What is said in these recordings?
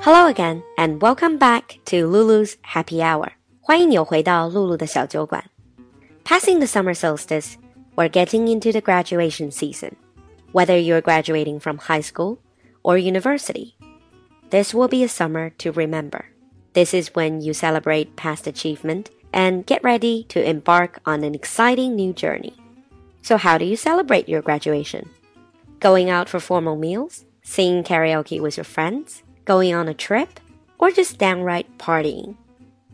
Hello again, and welcome back to Lulu's Happy Hour. 欢迎你又回到露露的小酒馆。Passing the summer solstice, we're getting into the graduation season. Whether you're graduating from high school or university, this will be a summer to remember. This is when you celebrate past achievement and get ready to embark on an exciting new journey. So, how do you celebrate your graduation? Going out for formal meals, singing karaoke with your friends, going on a trip, or just downright partying?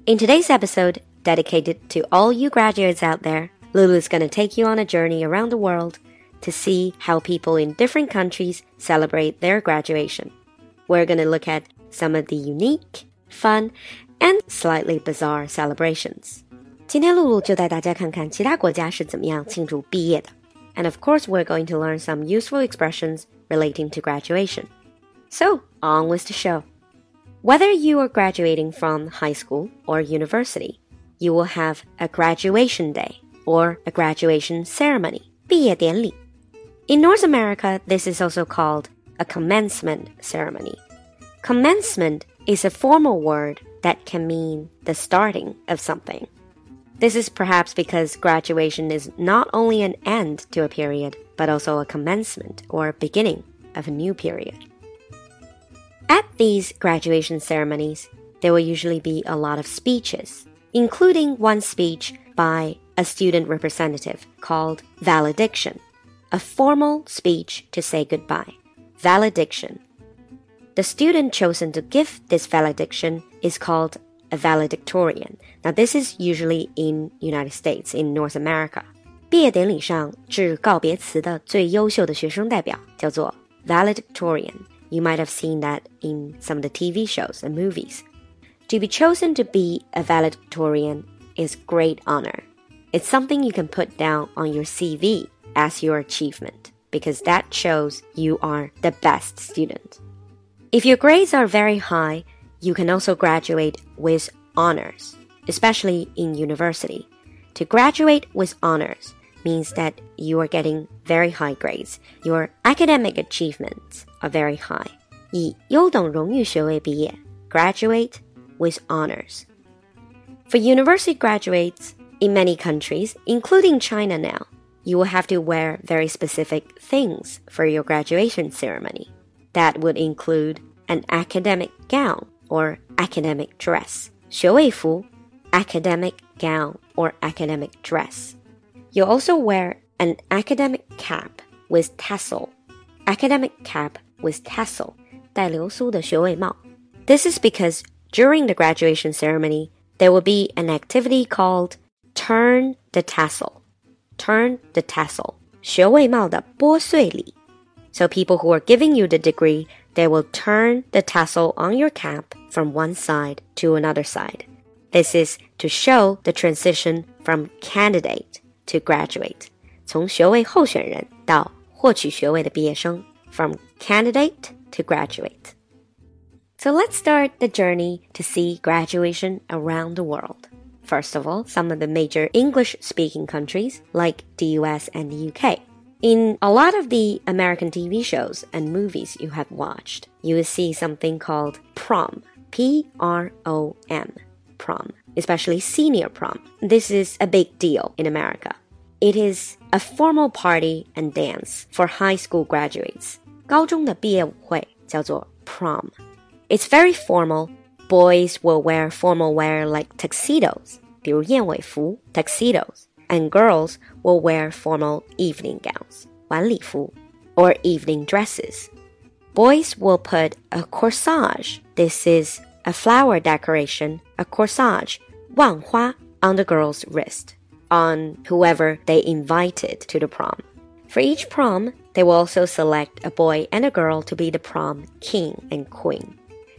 In today's episode, dedicated to all you graduates out there, Lulu's gonna take you on a journey around the world to see how people in different countries celebrate their graduation. We're gonna look at some of the unique, fun, and slightly bizarre celebrations. 今天露露就带大家看看其他国家是怎么样庆祝毕业的。And of course, we're going to learn some useful expressions relating to graduation. So, on with the show. Whether you are graduating from high school or university, you will have a graduation day or a graduation ceremony. 毕业典礼. In North America, this is also called a commencement ceremony. Commencement is a formal word that can mean the starting of something. This is perhaps because graduation is not only an end to a period, but also a commencement or beginning of a new period. At these graduation ceremonies, there will usually be a lot of speeches, including one speech by a student representative called valediction, a formal speech to say goodbye. Valediction. The student chosen to give this valediction is called a valedictorian. Now, this is usually in United States, in North America. 毕业典礼上致告别词的最优秀的学生代表叫做 valedictorian. You might have seen that in some of the TV shows and movies. To be chosen to be a valedictorian is great honor. It's something you can put down on your CV as your achievement because that shows you are the best student. If your grades are very high, you can also graduate with honors, especially in university. To graduate with honors means that you are getting very high grades. Your academic achievements are very high. 以优等荣誉学位毕业, graduate with honors. For university graduates in many countries, including China now, you will have to wear very specific things for your graduation ceremony. That would include an academic gown or academic dress. 学位服, academic gown or academic dress. You also wear an academic cap with tassel. Academic cap with tassel. 带流苏的学位帽. This is because during the graduation ceremony, there will be an activity called Turn the Tassel. Turn the Tassel. 学位帽的拨穗礼. So people who are giving you the degree they will turn the tassel on your cap from one side to another side. This is to show the transition from candidate to graduate. 从学位候选人到获取学位的毕业生 from candidate to graduate. So let's start the journey to see graduation around the world. First of all, some of the major English speaking countries like the US and the UK. In a lot of the American TV shows and movies you have watched, you will see something called prom. P R O M. Prom. Especially senior prom. This is a big deal in America. It is a formal party and dance for high school graduates. 高中的毕业舞会叫做 prom. It's very formal. Boys will wear formal wear like tuxedos, 比如燕尾服 tuxedos and girls will wear formal evening gowns, 晚礼服, or evening dresses. Boys will put a corsage. This is a flower decoration, a corsage, 腕花, on the girl's wrist, on whoever they invited to the prom. For each prom, they will also select a boy and a girl to be the prom king and queen.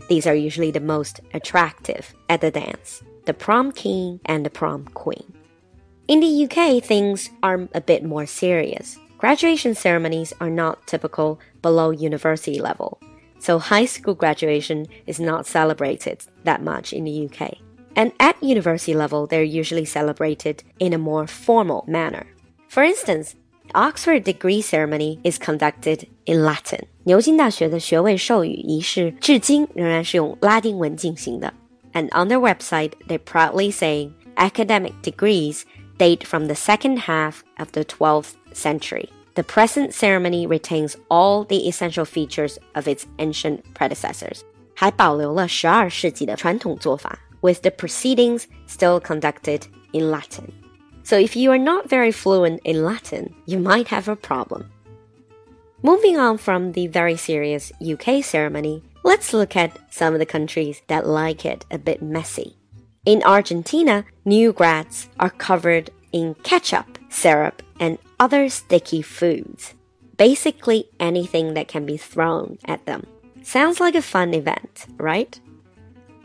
These are usually the most attractive at the dance the prom king and the prom queen. In the UK, things are a bit more serious. Graduation ceremonies are not typical below university level, so high school graduation is not celebrated that much in the UK. And at university level, they're usually celebrated in a more formal manner. For instance, Oxford degree ceremony is conducted in Latin. 牛津大学的学位授予仪式至今仍然是用拉丁文进行的。And on their website, they proudly say academic degrees date from the second half of the 12th century. The present ceremony retains all the essential features of its ancient predecessors. 还保留了十二世纪的传统做法, With the proceedings still conducted in Latin. So if you are not very fluent in Latin, you might have a problem. Moving on from the very serious UK ceremony, let's look at some of the countries that like it a bit messy. In Argentina, new grads are covered in ketchup, syrup, and other sticky foods. Basically anything that can be thrown at them. Sounds like a fun event, right?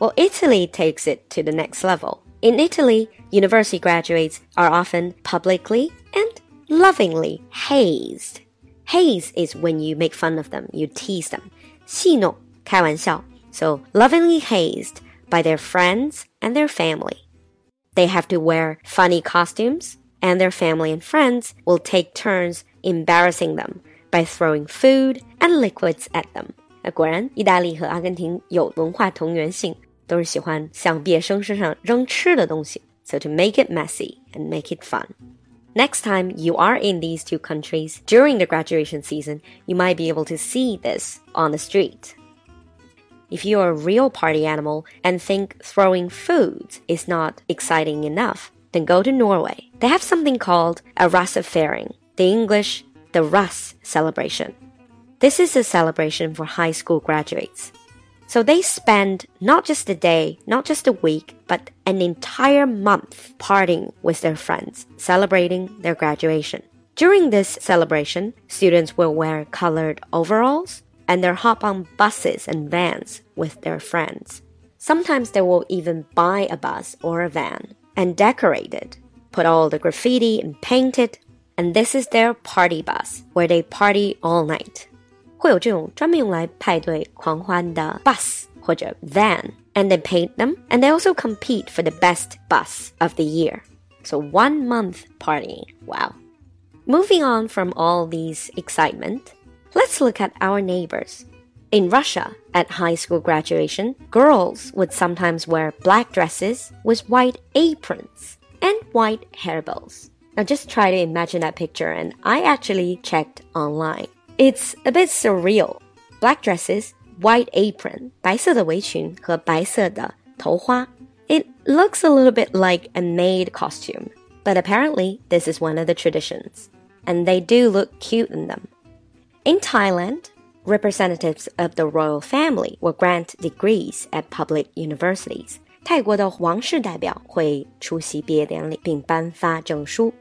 Well, Italy takes it to the next level. In Italy, university graduates are often publicly and lovingly hazed. Haze is when you make fun of them, you tease them. 戏弄,开玩笑. So lovingly hazed by their friends and their family. They have to wear funny costumes, and their family and friends will take turns embarrassing them by throwing food and liquids at them. 果然，意大利和阿根廷有文化同源性， 都是喜欢向毕业生身上扔吃的东西。So to make it messy and make it fun. Next time you are in these two countries during the graduation season, you might be able to see this on the street. If you are a real party animal and think throwing food is not exciting enough, then go to Norway. They have something called a Russefeiring, the English, the Russ celebration. This is a celebration for high school graduates. So they spend not just a day, not just a week, but an entire month partying with their friends, celebrating their graduation. During this celebration, students will wear colored overalls and they'll hop on buses and vans with their friends. Sometimes they will even buy a bus or a van and decorate it, put all the graffiti and paint it, and this is their party bus where they party all night. 会有这种专门用来派对狂欢的 bus 或者 van, and they paint them, and they also compete for the best bus of the year. So one month partying. Wow. Moving on from all these excitement, let's look at our neighbors. In Russia, at high school graduation, girls would sometimes wear black dresses with white aprons and white hairbows. Now just try to imagine that picture, and I actually checked online. It's a bit surreal. Black dresses, white apron, 白色的围裙和白色的头花. It looks a little bit like a maid costume, but apparently this is one of the traditions. And they do look cute in them. In Thailand, representatives of the royal family will grant degrees at public universities. 泰国的皇室代表会出席毕业典礼并颁发证书.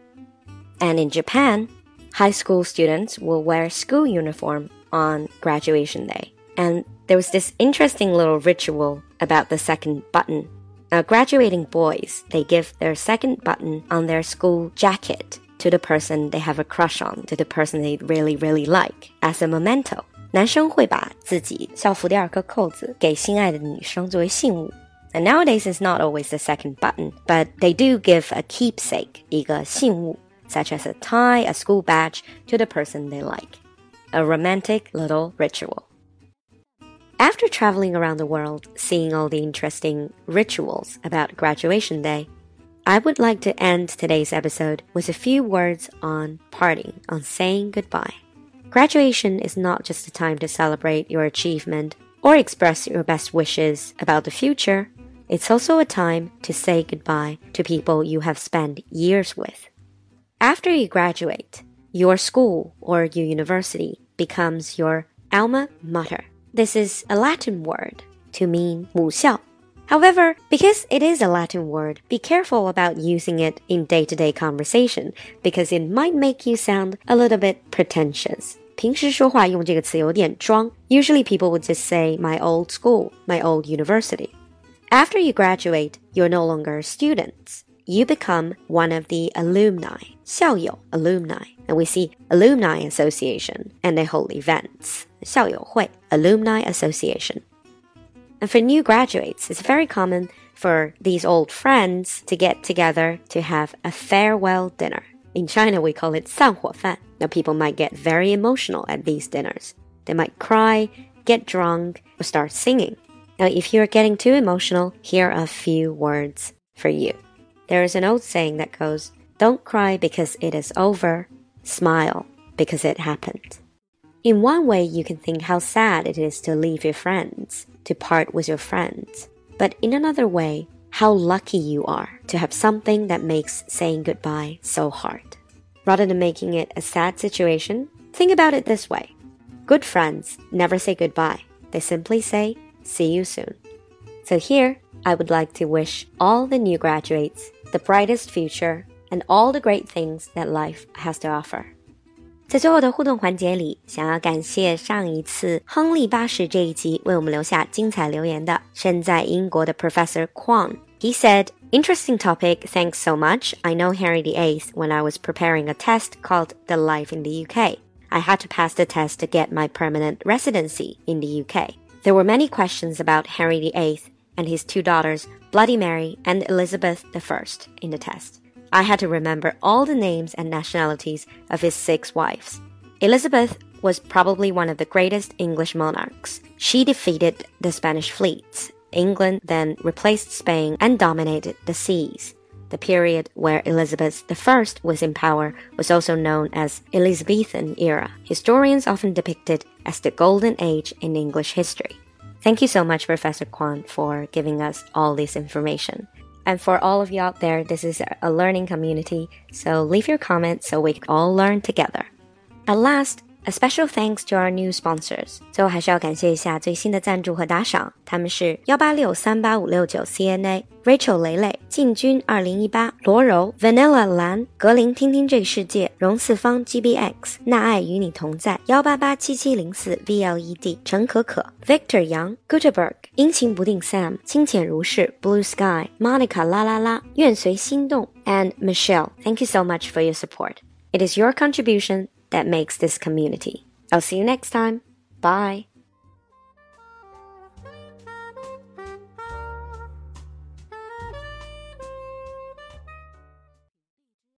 And in Japan, high school students will wear school uniform on graduation day. And there was this interesting little ritual about the second button. Now, graduating boys, they give their second button on their school jacket to the person they have a crush on, to the person they really, really like, as a memento. 男生会把自己校服第二颗扣子给心爱的女生作为信物。And nowadays it's not always the second button, but they do give a keepsake, 一个信物 Such as a tie, a school badge, to the person they like. A romantic little ritual. After traveling around the world, seeing all the interesting rituals about graduation day, I would like to end today's episode with a few words on parting, on saying goodbye. Graduation is not just a time to celebrate your achievement or express your best wishes about the future. It's also a time to say goodbye to people you have spent years with. After you graduate, your school or your university becomes your alma mater. This is a Latin word to mean 母校. However, because it is a Latin word, be careful about using it in day to day conversation because it might make you sound a little bit pretentious. 平时说话用这个词有点装. Usually people would just say my old school, my old university. After you graduate, you're no longer students you become one of the alumni, 校友 alumni, and we see alumni association and they hold events, 校友会 alumni association. And for new graduates, it's very common for these old friends to get together to have a farewell dinner. In China, we call it 散伙饭. Now, people might get very emotional at these dinners. They might cry, get drunk, or start singing. Now, if you're getting too emotional, here are a few words for you. There is an old saying that goes, don't cry because it is over, smile because it happened. In one way, you can think how sad it is to leave your friends, to part with your friends. But in another way, how lucky you are to have something that makes saying goodbye so hard. Rather than making it a sad situation, think about it this way. Good friends never say goodbye. They simply say, see you soon. So here, I would like to wish all the new graduates the brightest future and all the great things that life has to offer. 在最后的互动环节里，想要感谢上一次亨利八世这一集为我们留下精彩留言的身在英国的 Professor Kwon。He said, Interesting topic, thanks so much. I know Henry VIII when I was preparing a test called The Life in the UK. I had to pass the test to get my permanent residency in the UK. There were many questions about Henry VIII and his two daughters, Bloody Mary and Elizabeth I, in the test. I had to remember all the names and nationalities of his six wives. Elizabeth was probably one of the greatest English monarchs. She defeated the Spanish fleets. England then replaced Spain and dominated the seas. The period where Elizabeth I was in power was also known as Elizabethan era. Historians often depict it as the golden age in English history. Thank you so much, Professor Kwan, for giving us all this information. And for all of you out there, this is a learning community, so leave your comments so we can all learn together. At last, a special thanks to our new sponsors。最后还是要感谢一下最新的赞助和打赏，他们是幺八六三八五六九 CNA、Rachel 雷雷、进军二零一八、罗柔、Vanilla 蓝、格林听听这世界、荣四方 GBX、那爱与你同在、幺八八七七零四 VLED、陈可可、Victor 杨、Gutenberg、阴晴不定 Sam、清浅如是 Blue Sky、Monica 啦啦啦、愿随心动 and Michelle。Thank you so much for your support. It is your contribution that makes this community. I'll see you next time. Bye.